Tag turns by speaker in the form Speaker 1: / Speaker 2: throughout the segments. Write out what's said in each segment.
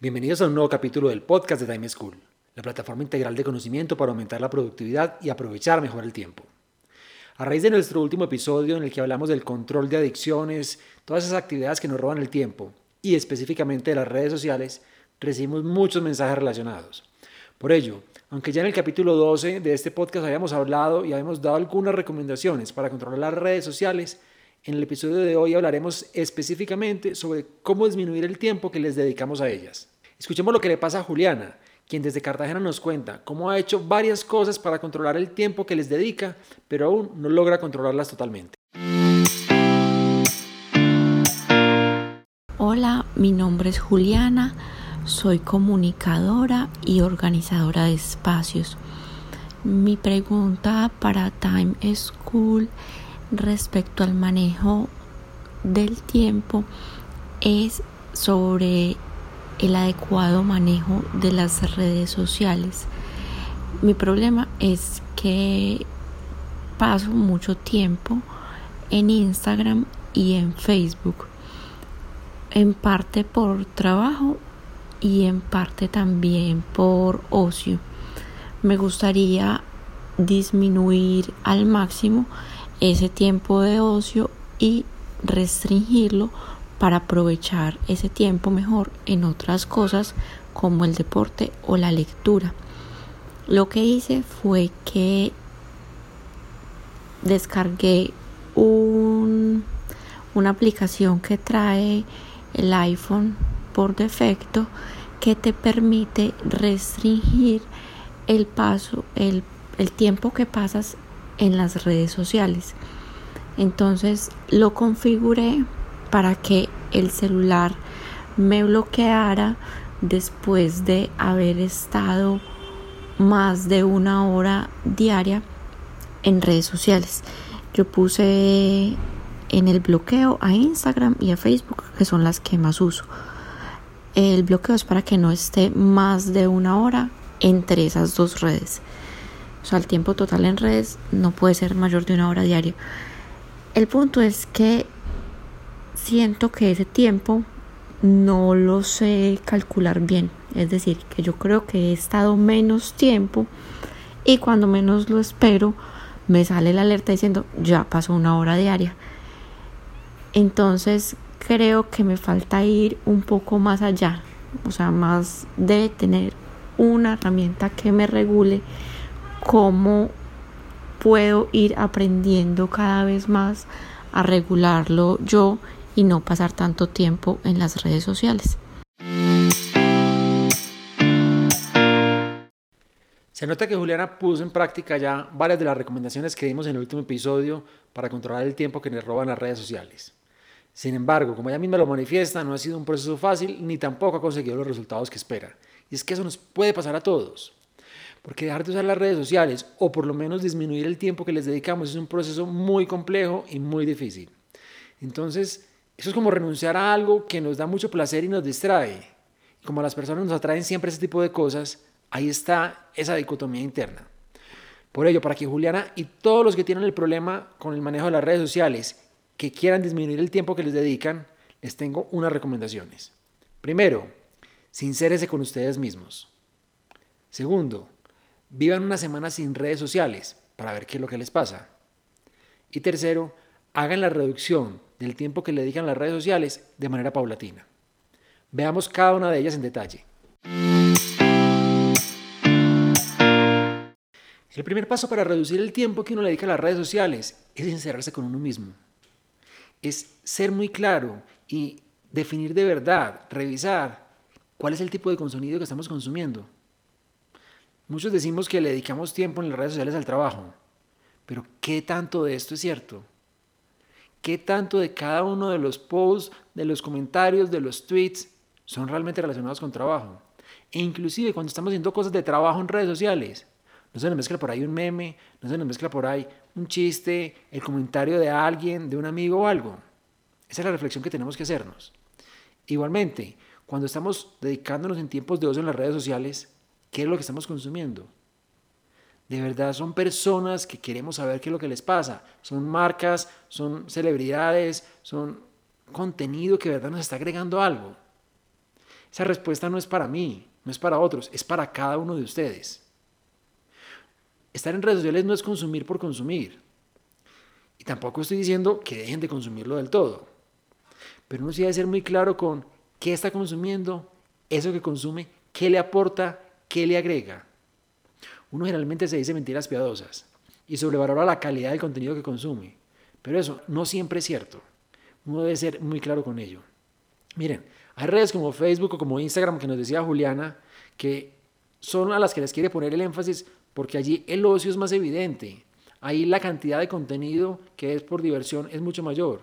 Speaker 1: Bienvenidos a un nuevo capítulo del podcast de Time School, la plataforma integral de conocimiento para aumentar la productividad y aprovechar mejor el tiempo. A raíz de nuestro último episodio en el que hablamos del control de adicciones, todas esas actividades que nos roban el tiempo y específicamente de las redes sociales, recibimos muchos mensajes relacionados. Por ello, aunque ya en el capítulo 12 de este podcast habíamos hablado y habíamos dado algunas recomendaciones para controlar las redes sociales, en el episodio de hoy hablaremos específicamente sobre cómo disminuir el tiempo que les dedicamos a ellas. Escuchemos lo que le pasa a Juliana, quien desde Cartagena nos cuenta cómo ha hecho varias cosas para controlar el tiempo que les dedica, pero aún no logra controlarlas totalmente.
Speaker 2: Hola, mi nombre es Juliana, soy comunicadora y organizadora de espacios. Mi pregunta para Time School respecto al manejo del tiempo es sobre el adecuado manejo de las redes sociales. Mi problema es que paso mucho tiempo en Instagram y en Facebook, en parte por trabajo y en parte también por ocio. Me gustaría disminuir al máximo ese tiempo de ocio y restringirlo para aprovechar ese tiempo mejor en otras cosas como el deporte o la lectura. Lo que hice fue que descargué un, una aplicación que trae el iPhone por defecto que te permite restringir el paso, el, el tiempo que pasas en las redes sociales. Entonces lo configuré para que el celular me bloqueara después de haber estado más de una hora diaria en redes sociales. Yo puse en el bloqueo a Instagram y a Facebook, que son las que más uso. El bloqueo es para que no esté más de una hora entre esas dos redes. O sea, el tiempo total en redes no puede ser mayor de una hora diaria. El punto es que siento que ese tiempo no lo sé calcular bien. Es decir, que yo creo que he estado menos tiempo y cuando menos lo espero me sale la alerta diciendo ya pasó una hora diaria. Entonces creo que me falta ir un poco más allá. O sea, más de tener una herramienta que me regule cómo puedo ir aprendiendo cada vez más a regularlo yo y no pasar tanto tiempo en las redes sociales.
Speaker 1: Se nota que Juliana puso en práctica ya varias de las recomendaciones que dimos en el último episodio para controlar el tiempo que le roban las redes sociales. Sin embargo, como ella misma lo manifiesta, no ha sido un proceso fácil ni tampoco ha conseguido los resultados que espera. Y es que eso nos puede pasar a todos. Porque dejar de usar las redes sociales o por lo menos disminuir el tiempo que les dedicamos es un proceso muy complejo y muy difícil. Entonces, eso es como renunciar a algo que nos da mucho placer y nos distrae. Como las personas nos atraen siempre ese tipo de cosas, ahí está esa dicotomía interna. Por ello, para que Juliana y todos los que tienen el problema con el manejo de las redes sociales, que quieran disminuir el tiempo que les dedican, les tengo unas recomendaciones. Primero, sincérese con ustedes mismos. Segundo, Vivan una semana sin redes sociales para ver qué es lo que les pasa. Y tercero, hagan la reducción del tiempo que le dedican las redes sociales de manera paulatina. Veamos cada una de ellas en detalle. El primer paso para reducir el tiempo que uno le dedica a las redes sociales es sincerarse con uno mismo. Es ser muy claro y definir de verdad, revisar cuál es el tipo de contenido que estamos consumiendo. Muchos decimos que le dedicamos tiempo en las redes sociales al trabajo, pero ¿qué tanto de esto es cierto? ¿Qué tanto de cada uno de los posts, de los comentarios, de los tweets son realmente relacionados con trabajo. E inclusive cuando estamos haciendo cosas de trabajo en redes sociales, no se nos mezcla por ahí un meme, no se nos mezcla por ahí un chiste, el comentario de alguien, de un amigo o algo. Esa es la reflexión que tenemos que hacernos. Igualmente, cuando estamos dedicándonos en tiempos de ocio en las redes sociales, ¿qué es lo que estamos consumiendo? De verdad son personas que queremos saber qué es lo que les pasa. Son marcas, son celebridades, son contenido que de verdad nos está agregando algo. Esa respuesta no es para mí, no es para otros, es para cada uno de ustedes. Estar en redes sociales no es consumir por consumir. Y tampoco estoy diciendo que dejen de consumirlo del todo. Pero uno sí debe ser muy claro con qué está consumiendo, eso que consume, qué le aporta, qué le agrega. Uno generalmente se dice mentiras piadosas y sobrevalora la calidad del contenido que consume. Pero eso no siempre es cierto. Uno debe ser muy claro con ello. Miren, hay redes como Facebook o como Instagram que nos decía Juliana que son a las que les quiere poner el énfasis porque allí el ocio es más evidente. Ahí la cantidad de contenido que es por diversión es mucho mayor.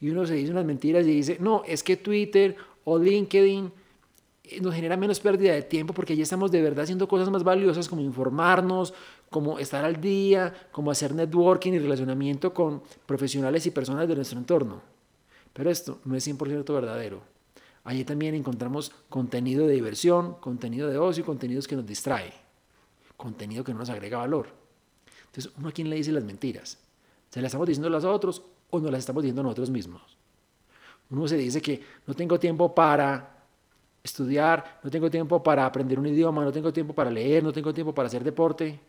Speaker 1: Y uno se dice unas mentiras y dice, no, es que Twitter o LinkedIn nos genera menos pérdida de tiempo porque allí estamos de verdad haciendo cosas más valiosas como informarnos, como estar al día, como hacer networking y relacionamiento con profesionales y personas de nuestro entorno. Pero esto no es 100% verdadero. Allí también encontramos contenido de diversión, contenido de ocio, contenidos que nos distrae, contenido que no nos agrega valor. Entonces, ¿uno a quién le dice las mentiras? ¿Se las estamos diciendo a otros o nos las estamos diciendo a nosotros mismos? Uno se dice que no tengo tiempo para estudiar, no tengo tiempo para aprender un idioma, no tengo tiempo para leer, no tengo tiempo para hacer deporte.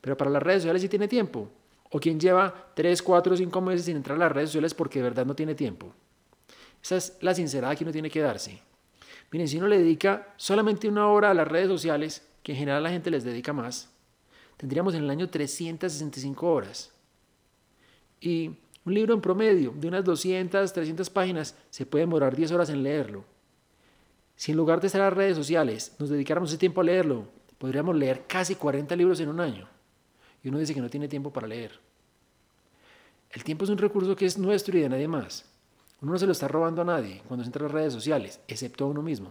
Speaker 1: Pero para las redes sociales sí tiene tiempo. O quien lleva 3, 4, 5 meses sin entrar a las redes sociales porque de verdad no tiene tiempo. Esa es la sinceridad que uno tiene que darse. Miren, si uno le dedica solamente una hora a las redes sociales, que en general la gente les dedica más, tendríamos en el año 365 horas. Y un libro en promedio de unas 200, 300 páginas se puede demorar 10 horas en leerlo. Si en lugar de estar en las redes sociales nos dedicáramos ese tiempo a leerlo, podríamos leer casi 40 libros en un año. Y uno dice que no tiene tiempo para leer. El tiempo es un recurso que es nuestro y de nadie más. Uno no se lo está robando a nadie cuando se entra a las redes sociales, excepto a uno mismo.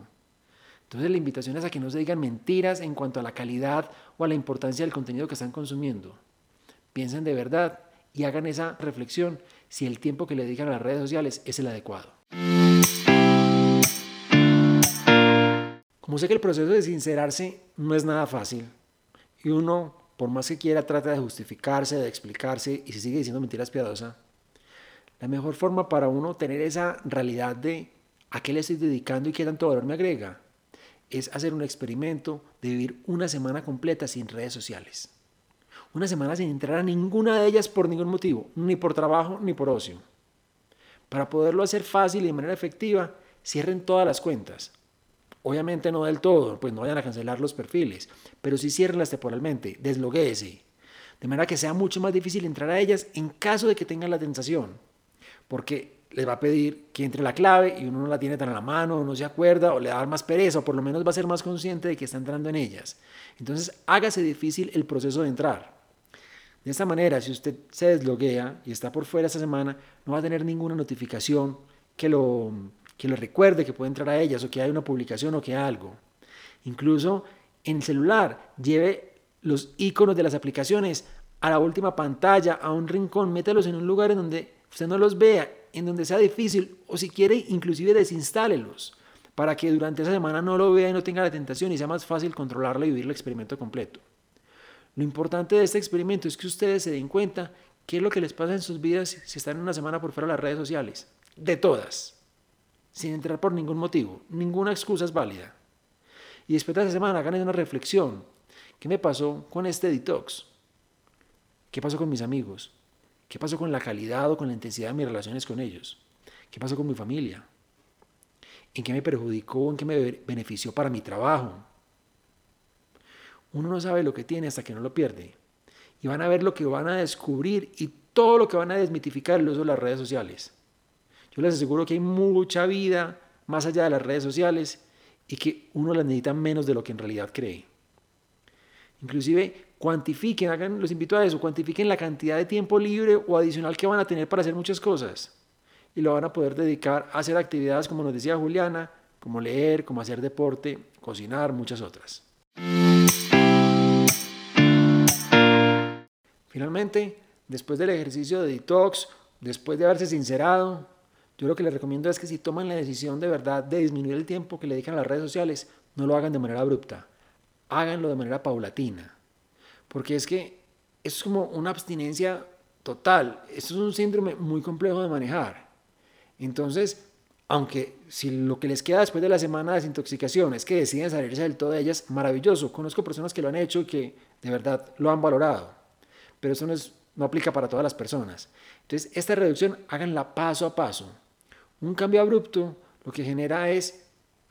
Speaker 1: Entonces la invitación es a que no se digan mentiras en cuanto a la calidad o a la importancia del contenido que están consumiendo. Piensen de verdad y hagan esa reflexión si el tiempo que le dedican a las redes sociales es el adecuado. Como sé que el proceso de sincerarse no es nada fácil y uno, por más que quiera, trata de justificarse, de explicarse y se sigue diciendo mentiras piadosas, la mejor forma para uno tener esa realidad de a qué le estoy dedicando y qué tanto valor me agrega es hacer un experimento de vivir una semana completa sin redes sociales. Una semana sin entrar a ninguna de ellas por ningún motivo, ni por trabajo ni por ocio. Para poderlo hacer fácil y de manera efectiva, cierren todas las cuentas, Obviamente no del todo, pues no vayan a cancelar los perfiles, pero sí ciérrenlas temporalmente, desloguéese, de manera que sea mucho más difícil entrar a ellas en caso de que tengan la tentación, porque les va a pedir que entre la clave y uno no la tiene tan a la mano, o no se acuerda, o le va a dar más pereza, o por lo menos va a ser más consciente de que está entrando en ellas. Entonces, hágase difícil el proceso de entrar. De esta manera, si usted se desloguea y está por fuera esta semana, no va a tener ninguna notificación que lo que le recuerde que puede entrar a ellas o que hay una publicación o que hay algo. Incluso en el celular, lleve los iconos de las aplicaciones a la última pantalla, a un rincón, métalos en un lugar en donde usted no los vea, en donde sea difícil, o si quiere, inclusive desinstálelos, para que durante esa semana no lo vea y no tenga la tentación y sea más fácil controlarlo y vivir el experimento completo. Lo importante de este experimento es que ustedes se den cuenta qué es lo que les pasa en sus vidas si están una semana por fuera de las redes sociales. De todas sin entrar por ningún motivo. Ninguna excusa es válida. Y después de esa semana hagan una reflexión. ¿Qué me pasó con este detox? ¿Qué pasó con mis amigos? ¿Qué pasó con la calidad o con la intensidad de mis relaciones con ellos? ¿Qué pasó con mi familia? ¿En qué me perjudicó? ¿En qué me benefició para mi trabajo? Uno no sabe lo que tiene hasta que no lo pierde. Y van a ver lo que van a descubrir y todo lo que van a desmitificar el uso de las redes sociales. Yo les aseguro que hay mucha vida más allá de las redes sociales y que uno las necesita menos de lo que en realidad cree. Inclusive cuantifiquen, hagan, los invito a eso, cuantifiquen la cantidad de tiempo libre o adicional que van a tener para hacer muchas cosas. Y lo van a poder dedicar a hacer actividades, como nos decía Juliana, como leer, como hacer deporte, cocinar, muchas otras. Finalmente, después del ejercicio de detox, después de haberse sincerado, yo lo que les recomiendo es que si toman la decisión de verdad de disminuir el tiempo que le dedican a las redes sociales, no lo hagan de manera abrupta, háganlo de manera paulatina. Porque es que es como una abstinencia total. Esto es un síndrome muy complejo de manejar. Entonces, aunque si lo que les queda después de la semana de desintoxicación es que deciden salirse del todo de ellas, maravilloso. Conozco personas que lo han hecho y que de verdad lo han valorado pero eso no, no aplica para todas las personas. Entonces, esta reducción háganla paso a paso. Un cambio abrupto lo que genera es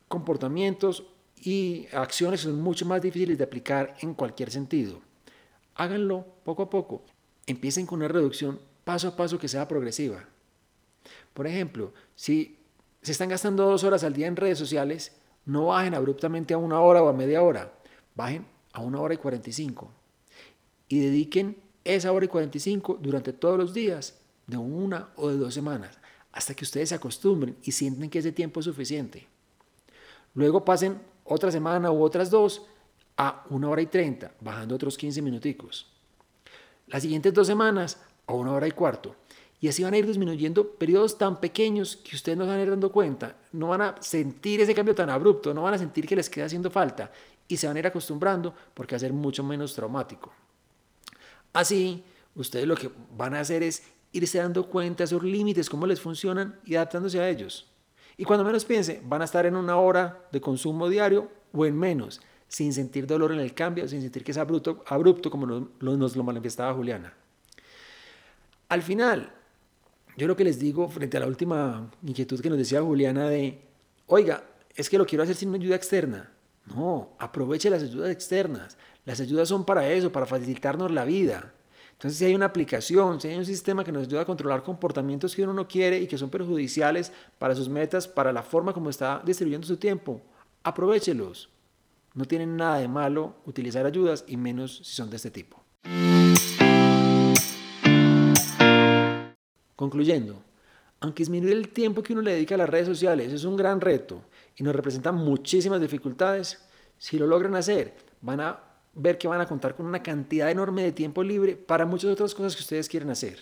Speaker 1: comportamientos y acciones son mucho más difíciles de aplicar en cualquier sentido. Háganlo poco a poco. Empiecen con una reducción paso a paso que sea progresiva. Por ejemplo, si se están gastando dos horas al día en redes sociales, no bajen abruptamente a una hora o a media hora, bajen a una hora y 45 y dediquen esa hora y 45 durante todos los días, de una o de dos semanas, hasta que ustedes se acostumbren y sienten que ese tiempo es suficiente. Luego pasen otra semana u otras dos a una hora y 30, bajando otros 15 minuticos. Las siguientes dos semanas a una hora y cuarto. Y así van a ir disminuyendo periodos tan pequeños que ustedes no van a ir dando cuenta. No van a sentir ese cambio tan abrupto, no van a sentir que les queda haciendo falta y se van a ir acostumbrando porque va a ser mucho menos traumático. Así, ustedes lo que van a hacer es irse dando cuenta de esos límites, cómo les funcionan y adaptándose a ellos. Y cuando menos piense, van a estar en una hora de consumo diario o en menos, sin sentir dolor en el cambio, sin sentir que es abrupto, abrupto como nos, nos lo manifestaba Juliana. Al final, yo lo que les digo frente a la última inquietud que nos decía Juliana de, oiga, es que lo quiero hacer sin una ayuda externa. No, aproveche las ayudas externas. Las ayudas son para eso, para facilitarnos la vida. Entonces, si hay una aplicación, si hay un sistema que nos ayuda a controlar comportamientos que uno no quiere y que son perjudiciales para sus metas, para la forma como está distribuyendo su tiempo, aprovechelos. No tienen nada de malo utilizar ayudas y menos si son de este tipo. Concluyendo, aunque disminuir el tiempo que uno le dedica a las redes sociales es un gran reto y nos representa muchísimas dificultades, si lo logran hacer, van a ver que van a contar con una cantidad enorme de tiempo libre para muchas otras cosas que ustedes quieren hacer.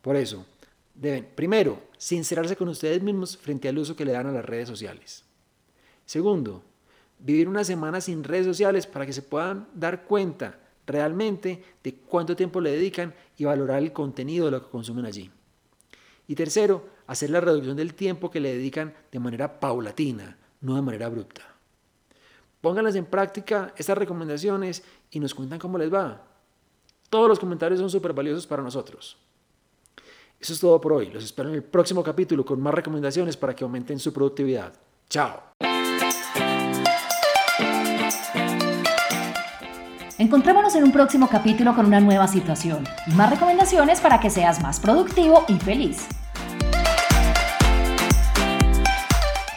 Speaker 1: Por eso, deben, primero, sincerarse con ustedes mismos frente al uso que le dan a las redes sociales. Segundo, vivir una semana sin redes sociales para que se puedan dar cuenta realmente de cuánto tiempo le dedican y valorar el contenido de lo que consumen allí. Y tercero, hacer la reducción del tiempo que le dedican de manera paulatina, no de manera abrupta. Pónganlas en práctica estas recomendaciones y nos cuentan cómo les va. Todos los comentarios son súper valiosos para nosotros. Eso es todo por hoy. Los espero en el próximo capítulo con más recomendaciones para que aumenten su productividad. Chao.
Speaker 3: Encontrémonos en un próximo capítulo con una nueva situación y más recomendaciones para que seas más productivo y feliz.